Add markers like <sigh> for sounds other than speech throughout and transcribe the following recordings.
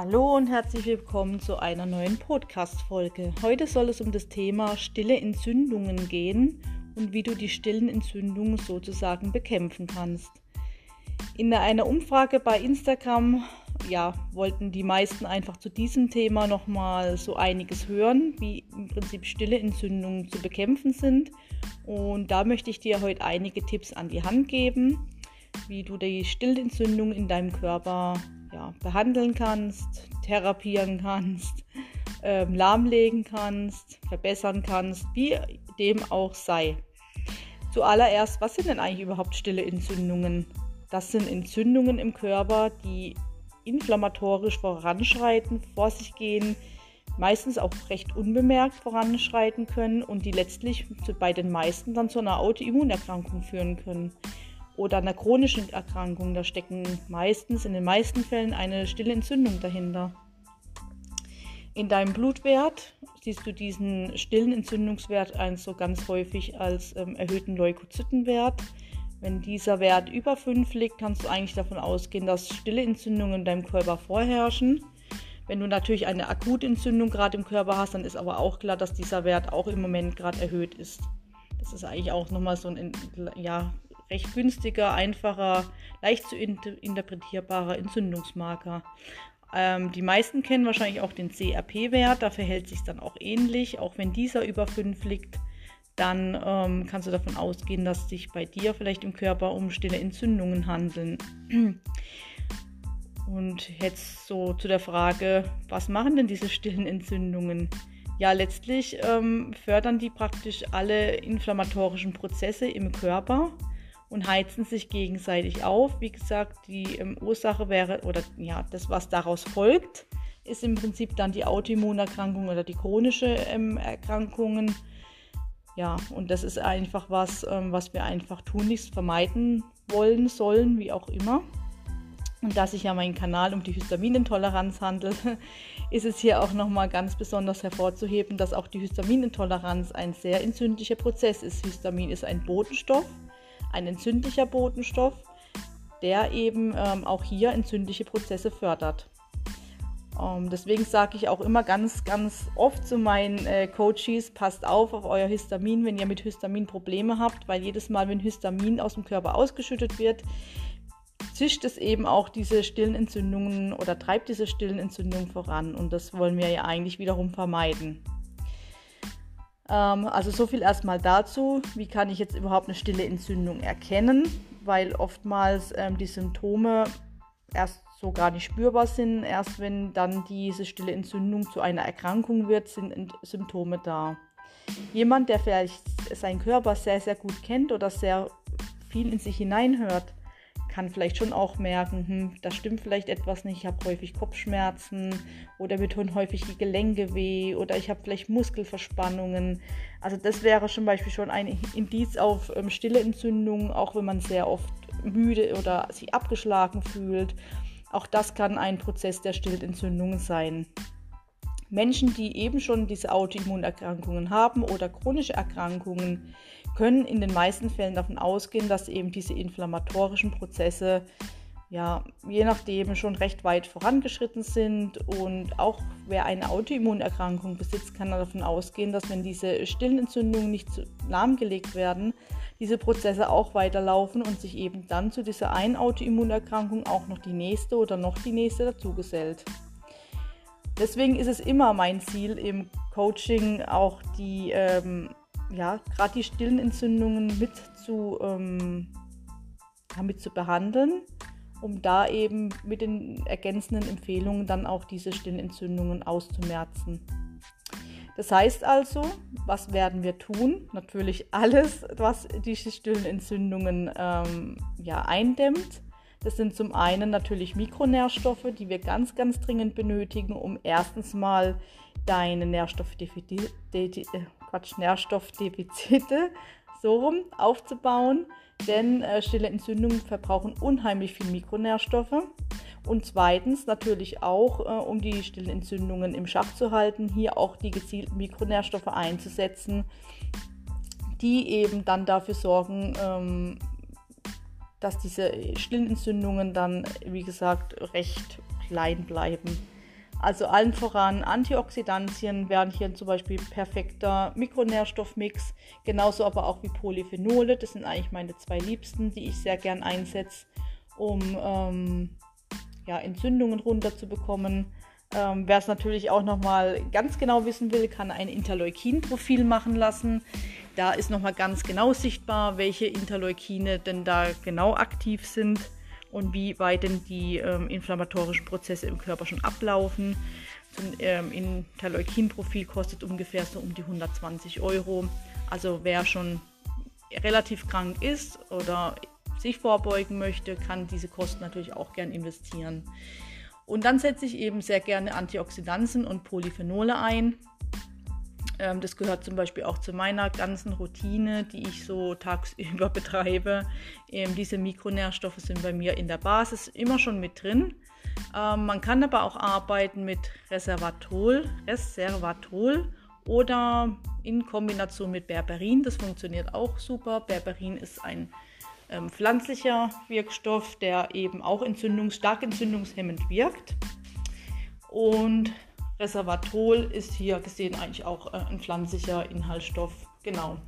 Hallo und herzlich willkommen zu einer neuen Podcast-Folge. Heute soll es um das Thema stille Entzündungen gehen und wie du die stillen Entzündungen sozusagen bekämpfen kannst. In einer Umfrage bei Instagram ja, wollten die meisten einfach zu diesem Thema nochmal so einiges hören, wie im Prinzip stille Entzündungen zu bekämpfen sind. Und da möchte ich dir heute einige Tipps an die Hand geben, wie du die Stillentzündung in deinem Körper ja, behandeln kannst, therapieren kannst, ähm, lahmlegen kannst, verbessern kannst, wie dem auch sei. Zuallererst, was sind denn eigentlich überhaupt stille Entzündungen? Das sind Entzündungen im Körper, die inflammatorisch voranschreiten, vor sich gehen, meistens auch recht unbemerkt voranschreiten können und die letztlich bei den meisten dann zu einer Autoimmunerkrankung führen können oder einer chronischen Erkrankung. Da stecken meistens, in den meisten Fällen, eine stille Entzündung dahinter. In deinem Blutwert siehst du diesen stillen Entzündungswert so ganz häufig als ähm, erhöhten Leukozytenwert. Wenn dieser Wert über 5 liegt, kannst du eigentlich davon ausgehen, dass stille Entzündungen in deinem Körper vorherrschen. Wenn du natürlich eine Akutentzündung gerade im Körper hast, dann ist aber auch klar, dass dieser Wert auch im Moment gerade erhöht ist. Das ist eigentlich auch nochmal so ein ja, recht günstiger, einfacher, leicht zu interpretierbarer Entzündungsmarker. Ähm, die meisten kennen wahrscheinlich auch den CRP-Wert, da verhält sich dann auch ähnlich. Auch wenn dieser über 5 liegt, dann ähm, kannst du davon ausgehen, dass sich bei dir vielleicht im Körper um stille Entzündungen handeln. <clears throat> Und jetzt so zu der Frage, was machen denn diese stillen Entzündungen? Ja, letztlich ähm, fördern die praktisch alle inflammatorischen Prozesse im Körper und heizen sich gegenseitig auf. Wie gesagt, die ähm, Ursache wäre, oder ja, das, was daraus folgt, ist im Prinzip dann die Autoimmunerkrankung oder die chronische ähm, Erkrankungen. Ja, und das ist einfach was, ähm, was wir einfach tunlichst vermeiden wollen, sollen, wie auch immer. Und da sich ja mein Kanal um die Histaminintoleranz handelt, <laughs> ist es hier auch nochmal ganz besonders hervorzuheben, dass auch die Histaminintoleranz ein sehr entzündlicher Prozess ist. Histamin ist ein Botenstoff ein entzündlicher Botenstoff, der eben ähm, auch hier entzündliche Prozesse fördert. Ähm, deswegen sage ich auch immer ganz, ganz oft zu meinen äh, Coaches, passt auf auf euer Histamin, wenn ihr mit Histamin Probleme habt, weil jedes Mal, wenn Histamin aus dem Körper ausgeschüttet wird, zischt es eben auch diese stillen Entzündungen oder treibt diese stillen Entzündungen voran. Und das wollen wir ja eigentlich wiederum vermeiden. Ähm, also so viel erstmal dazu. Wie kann ich jetzt überhaupt eine stille Entzündung erkennen? Weil oftmals ähm, die Symptome erst so gar nicht spürbar sind. Erst wenn dann diese stille Entzündung zu einer Erkrankung wird, sind Symptome da. Jemand, der vielleicht seinen Körper sehr, sehr gut kennt oder sehr viel in sich hineinhört, kann vielleicht schon auch merken, hm, da stimmt vielleicht etwas nicht, ich habe häufig Kopfschmerzen oder mir tun häufig die Gelenke weh oder ich habe vielleicht Muskelverspannungen. Also das wäre zum Beispiel schon ein Indiz auf ähm, stille Entzündungen, auch wenn man sehr oft müde oder sich abgeschlagen fühlt. Auch das kann ein Prozess der Stillentzündungen sein. Menschen, die eben schon diese Autoimmunerkrankungen haben oder chronische Erkrankungen, können in den meisten Fällen davon ausgehen, dass eben diese inflammatorischen Prozesse ja, je nachdem schon recht weit vorangeschritten sind. Und auch wer eine Autoimmunerkrankung besitzt, kann davon ausgehen, dass wenn diese stillen Entzündungen nicht lahmgelegt werden, diese Prozesse auch weiterlaufen und sich eben dann zu dieser einen Autoimmunerkrankung auch noch die nächste oder noch die nächste dazugesellt. Deswegen ist es immer mein Ziel im Coaching auch die ähm, ja, gerade die stillen Entzündungen mit zu, ähm, mit zu behandeln, um da eben mit den ergänzenden Empfehlungen dann auch diese stillen Entzündungen auszumerzen. Das heißt also, was werden wir tun? Natürlich alles, was diese stillen Entzündungen ähm, ja, eindämmt. Das sind zum einen natürlich Mikronährstoffe, die wir ganz, ganz dringend benötigen, um erstens mal deine Nährstoffdefizite, Quatsch, Nährstoffdefizite <laughs> so rum aufzubauen, denn äh, stille Entzündungen verbrauchen unheimlich viel Mikronährstoffe. Und zweitens natürlich auch, äh, um die stillen Entzündungen im Schach zu halten, hier auch die gezielten Mikronährstoffe einzusetzen, die eben dann dafür sorgen, ähm, dass diese stillen Entzündungen dann, wie gesagt, recht klein bleiben. Also allen voran Antioxidantien wären hier zum Beispiel perfekter Mikronährstoffmix, genauso aber auch wie Polyphenole. Das sind eigentlich meine zwei Liebsten, die ich sehr gern einsetze, um ähm, ja, Entzündungen runterzubekommen. Ähm, Wer es natürlich auch nochmal ganz genau wissen will, kann ein Interleukin-Profil machen lassen. Da ist nochmal ganz genau sichtbar, welche Interleukine denn da genau aktiv sind und wie weit denn die ähm, inflammatorischen Prozesse im Körper schon ablaufen. So ein ähm, Interleukin-Profil kostet ungefähr so um die 120 Euro. Also wer schon relativ krank ist oder sich vorbeugen möchte, kann diese Kosten natürlich auch gern investieren. Und dann setze ich eben sehr gerne Antioxidantien und Polyphenole ein. Ähm, das gehört zum Beispiel auch zu meiner ganzen Routine, die ich so tagsüber <laughs> betreibe. Ähm, diese Mikronährstoffe sind bei mir in der Basis immer schon mit drin. Ähm, man kann aber auch arbeiten mit Reservatol, Reservatol oder in Kombination mit Berberin. Das funktioniert auch super. Berberin ist ein ähm, pflanzlicher Wirkstoff, der eben auch entzündungs stark entzündungshemmend wirkt. Und Reservatol ist hier gesehen eigentlich auch äh, ein pflanzlicher Inhaltsstoff. Genau.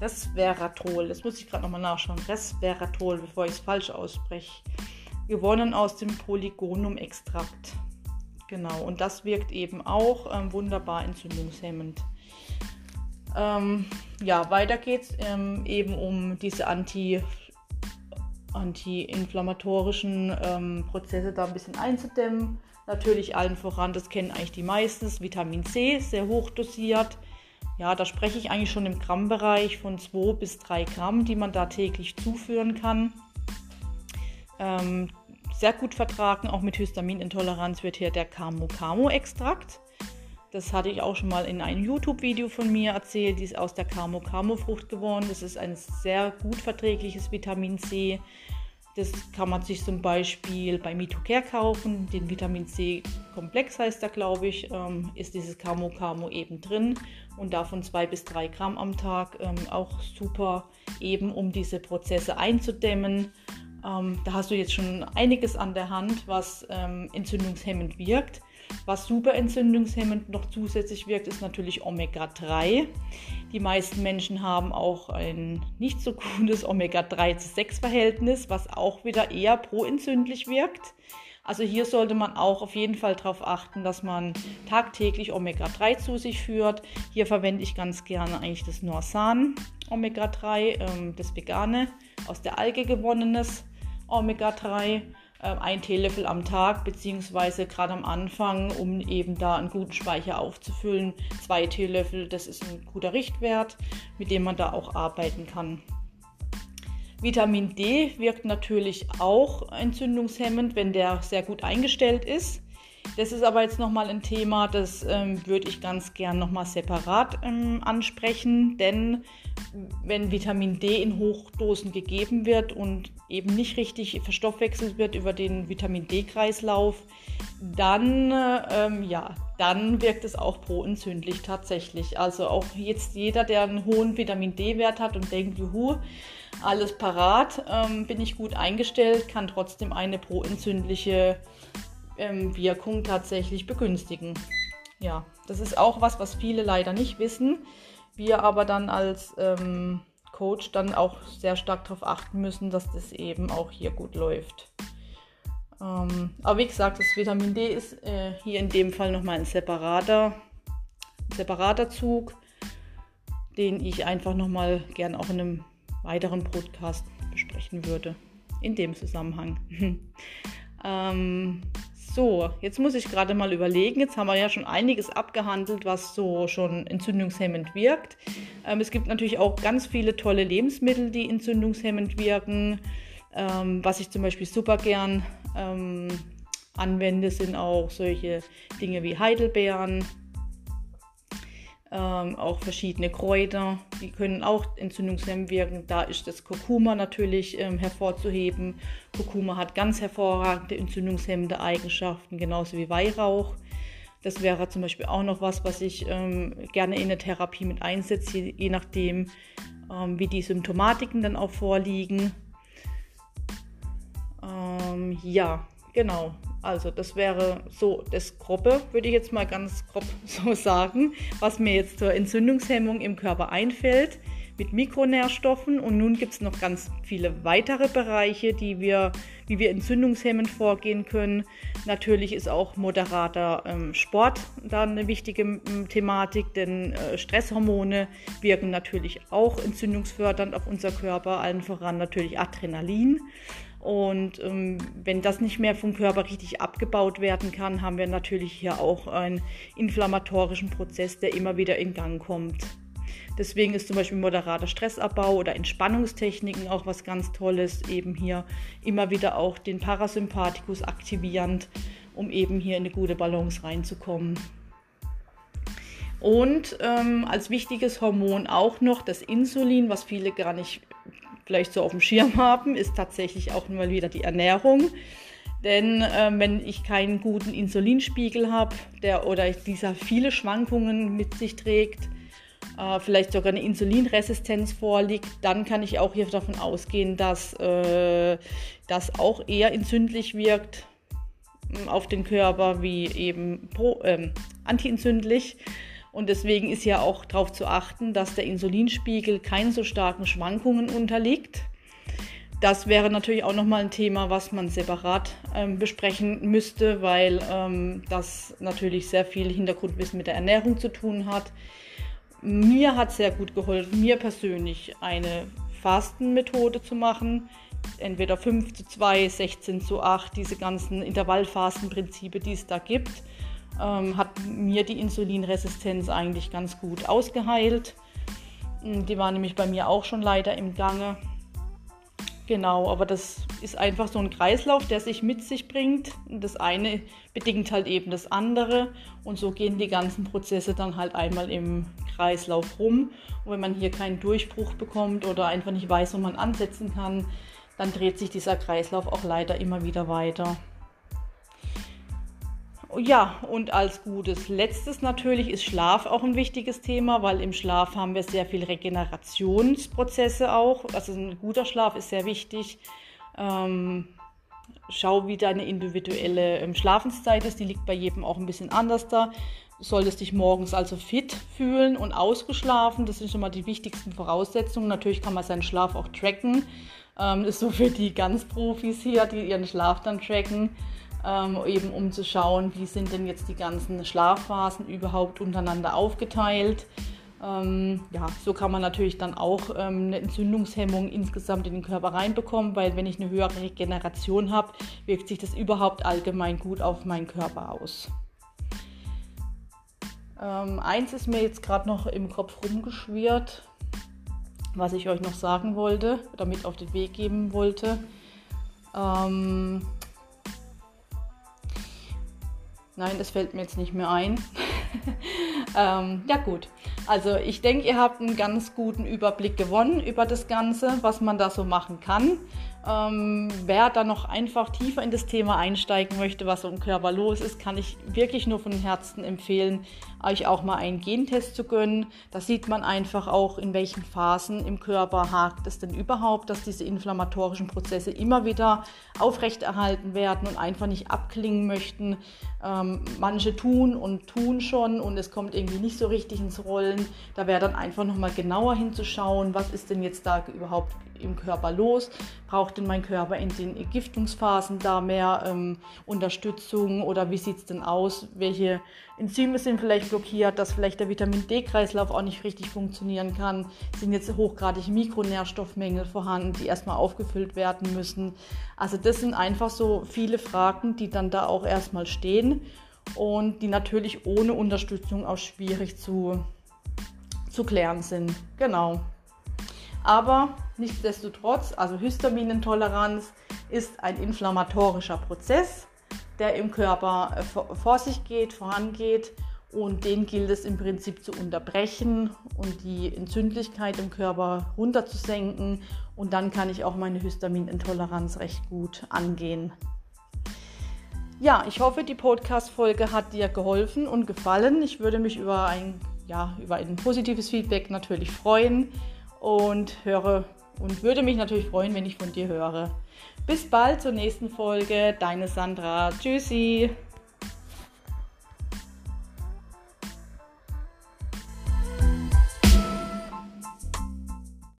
Resveratrol, das muss ich gerade nochmal nachschauen. Resveratrol, bevor ich es falsch ausspreche. Gewonnen aus dem Polygonum-Extrakt. Genau, und das wirkt eben auch ähm, wunderbar entzündungshemmend. Ähm, ja, weiter geht es ähm, eben um diese Anti- anti-inflammatorischen ähm, Prozesse da ein bisschen einzudämmen. Natürlich allen voran, das kennen eigentlich die meisten, Vitamin C, sehr hoch dosiert. Ja, da spreche ich eigentlich schon im Grammbereich von 2 bis 3 Gramm, die man da täglich zuführen kann. Ähm, sehr gut vertragen, auch mit Histaminintoleranz wird hier der Camo-Camo-Extrakt. Das hatte ich auch schon mal in einem YouTube-Video von mir erzählt. Die ist aus der Camo-Camo-Frucht geworden. Das ist ein sehr gut verträgliches Vitamin C. Das kann man sich zum Beispiel bei Mitocare kaufen. Den Vitamin C-Komplex heißt da, glaube ich, ähm, ist dieses Camo Camo eben drin und davon zwei bis drei Gramm am Tag. Ähm, auch super, eben um diese Prozesse einzudämmen. Ähm, da hast du jetzt schon einiges an der Hand, was ähm, entzündungshemmend wirkt. Was super entzündungshemmend noch zusätzlich wirkt, ist natürlich Omega-3. Die meisten Menschen haben auch ein nicht so gutes Omega-3 zu 6-Verhältnis, was auch wieder eher proentzündlich wirkt. Also hier sollte man auch auf jeden Fall darauf achten, dass man tagtäglich Omega-3 zu sich führt. Hier verwende ich ganz gerne eigentlich das Norsan Omega-3, ähm, das vegane, aus der Alge gewonnenes Omega-3 ähm, ein Teelöffel am Tag, beziehungsweise gerade am Anfang, um eben da einen guten Speicher aufzufüllen, zwei Teelöffel, das ist ein guter Richtwert, mit dem man da auch arbeiten kann. Vitamin D wirkt natürlich auch entzündungshemmend, wenn der sehr gut eingestellt ist. Das ist aber jetzt nochmal ein Thema, das ähm, würde ich ganz gern nochmal separat ähm, ansprechen, denn wenn Vitamin D in Hochdosen gegeben wird und eben nicht richtig verstoffwechselt wird über den Vitamin D-Kreislauf, dann, ähm, ja, dann wirkt es auch proentzündlich tatsächlich. Also auch jetzt jeder, der einen hohen Vitamin D-Wert hat und denkt, juhu, alles parat, ähm, bin ich gut eingestellt, kann trotzdem eine proentzündliche ähm, Wirkung tatsächlich begünstigen. Ja, das ist auch was, was viele leider nicht wissen. Wir aber dann als ähm, Coach dann auch sehr stark darauf achten müssen, dass das eben auch hier gut läuft. Ähm, aber wie gesagt, das Vitamin D ist äh, hier in dem Fall nochmal ein separater, separater Zug, den ich einfach nochmal gern auch in einem weiteren Podcast besprechen würde. In dem Zusammenhang. <laughs> ähm, so, jetzt muss ich gerade mal überlegen. Jetzt haben wir ja schon einiges abgehandelt, was so schon entzündungshemmend wirkt. Ähm, es gibt natürlich auch ganz viele tolle Lebensmittel, die entzündungshemmend wirken. Ähm, was ich zum Beispiel super gern ähm, anwende, sind auch solche Dinge wie Heidelbeeren, ähm, auch verschiedene Kräuter, die können auch entzündungshemmend wirken. Da ist das Kurkuma natürlich ähm, hervorzuheben. Kurkuma hat ganz hervorragende entzündungshemmende Eigenschaften, genauso wie Weihrauch. Das wäre zum Beispiel auch noch was, was ich ähm, gerne in der Therapie mit einsetze, je, je nachdem, ähm, wie die Symptomatiken dann auch vorliegen. Ähm, ja, genau. Also das wäre so das Grobe, würde ich jetzt mal ganz grob <laughs> so sagen, was mir jetzt zur Entzündungshemmung im Körper einfällt mit Mikronährstoffen. Und nun gibt es noch ganz viele weitere Bereiche, die wir, wie wir entzündungshemmend vorgehen können. Natürlich ist auch moderater ähm, Sport da eine wichtige ähm, Thematik, denn äh, Stresshormone wirken natürlich auch entzündungsfördernd auf unser Körper, allen voran natürlich Adrenalin. Und ähm, wenn das nicht mehr vom Körper richtig abgebaut werden kann, haben wir natürlich hier auch einen inflammatorischen Prozess, der immer wieder in Gang kommt. Deswegen ist zum Beispiel moderater Stressabbau oder Entspannungstechniken auch was ganz Tolles, eben hier immer wieder auch den Parasympathikus aktivierend, um eben hier in eine gute Balance reinzukommen. Und ähm, als wichtiges Hormon auch noch das Insulin, was viele gar nicht vielleicht so auf dem Schirm haben, ist tatsächlich auch mal wieder die Ernährung. Denn äh, wenn ich keinen guten Insulinspiegel habe, der oder dieser viele Schwankungen mit sich trägt, äh, vielleicht sogar eine Insulinresistenz vorliegt, dann kann ich auch hier davon ausgehen, dass äh, das auch eher entzündlich wirkt mm, auf den Körper wie eben pro, ähm, antientzündlich. Und deswegen ist ja auch darauf zu achten, dass der Insulinspiegel keinen so starken Schwankungen unterliegt. Das wäre natürlich auch nochmal ein Thema, was man separat ähm, besprechen müsste, weil ähm, das natürlich sehr viel Hintergrundwissen mit der Ernährung zu tun hat. Mir hat sehr gut geholfen, mir persönlich eine Fastenmethode zu machen. Entweder 5 zu 2, 16 zu 8, diese ganzen Intervallfastenprinzipe, die es da gibt ähm, hat mir die Insulinresistenz eigentlich ganz gut ausgeheilt. Die war nämlich bei mir auch schon leider im Gange. Genau, aber das ist einfach so ein Kreislauf, der sich mit sich bringt. Das eine bedingt halt eben das andere und so gehen die ganzen Prozesse dann halt einmal im Kreislauf rum. Und wenn man hier keinen Durchbruch bekommt oder einfach nicht weiß, wo man ansetzen kann, dann dreht sich dieser Kreislauf auch leider immer wieder weiter. Ja, und als gutes letztes natürlich ist Schlaf auch ein wichtiges Thema, weil im Schlaf haben wir sehr viel Regenerationsprozesse auch. Also ein guter Schlaf ist sehr wichtig. Ähm, schau, wie deine individuelle ähm, Schlafenszeit ist. Die liegt bei jedem auch ein bisschen anders da. Du solltest dich morgens also fit fühlen und ausgeschlafen. Das sind schon mal die wichtigsten Voraussetzungen. Natürlich kann man seinen Schlaf auch tracken. Ähm, ist so für die ganz Profis hier, die ihren Schlaf dann tracken ähm, eben um zu schauen, wie sind denn jetzt die ganzen Schlafphasen überhaupt untereinander aufgeteilt. Ähm, ja, so kann man natürlich dann auch ähm, eine Entzündungshemmung insgesamt in den Körper reinbekommen, weil wenn ich eine höhere Regeneration habe, wirkt sich das überhaupt allgemein gut auf meinen Körper aus. Ähm, eins ist mir jetzt gerade noch im Kopf rumgeschwirrt, was ich euch noch sagen wollte, damit auf den Weg geben wollte. Ähm, Nein, das fällt mir jetzt nicht mehr ein. <laughs> ähm, ja gut, also ich denke, ihr habt einen ganz guten Überblick gewonnen über das Ganze, was man da so machen kann. Ähm, wer da noch einfach tiefer in das Thema einsteigen möchte, was so im Körper los ist, kann ich wirklich nur von Herzen empfehlen, euch auch mal einen Gentest zu gönnen. Da sieht man einfach auch, in welchen Phasen im Körper hakt es denn überhaupt, dass diese inflammatorischen Prozesse immer wieder aufrechterhalten werden und einfach nicht abklingen möchten. Ähm, manche tun und tun schon und es kommt irgendwie nicht so richtig ins Rollen. Da wäre dann einfach nochmal genauer hinzuschauen, was ist denn jetzt da überhaupt im Körper los? Braucht denn mein Körper in den Entgiftungsphasen da mehr ähm, Unterstützung oder wie sieht es denn aus? Welche Enzyme sind vielleicht blockiert, dass vielleicht der Vitamin D-Kreislauf auch nicht richtig funktionieren kann? Sind jetzt hochgradig Mikronährstoffmängel vorhanden, die erstmal aufgefüllt werden müssen? Also das sind einfach so viele Fragen, die dann da auch erstmal stehen und die natürlich ohne Unterstützung auch schwierig zu, zu klären sind. Genau. Aber nichtsdestotrotz, also Histaminintoleranz ist ein inflammatorischer Prozess, der im Körper äh, vor sich geht, vorangeht und den gilt es im Prinzip zu unterbrechen und die Entzündlichkeit im Körper runterzusenken und dann kann ich auch meine Histaminintoleranz recht gut angehen. Ja, ich hoffe, die Podcast-Folge hat dir geholfen und gefallen. Ich würde mich über ein, ja, über ein positives Feedback natürlich freuen und höre und würde mich natürlich freuen, wenn ich von dir höre. Bis bald zur nächsten Folge. Deine Sandra. Tschüssi.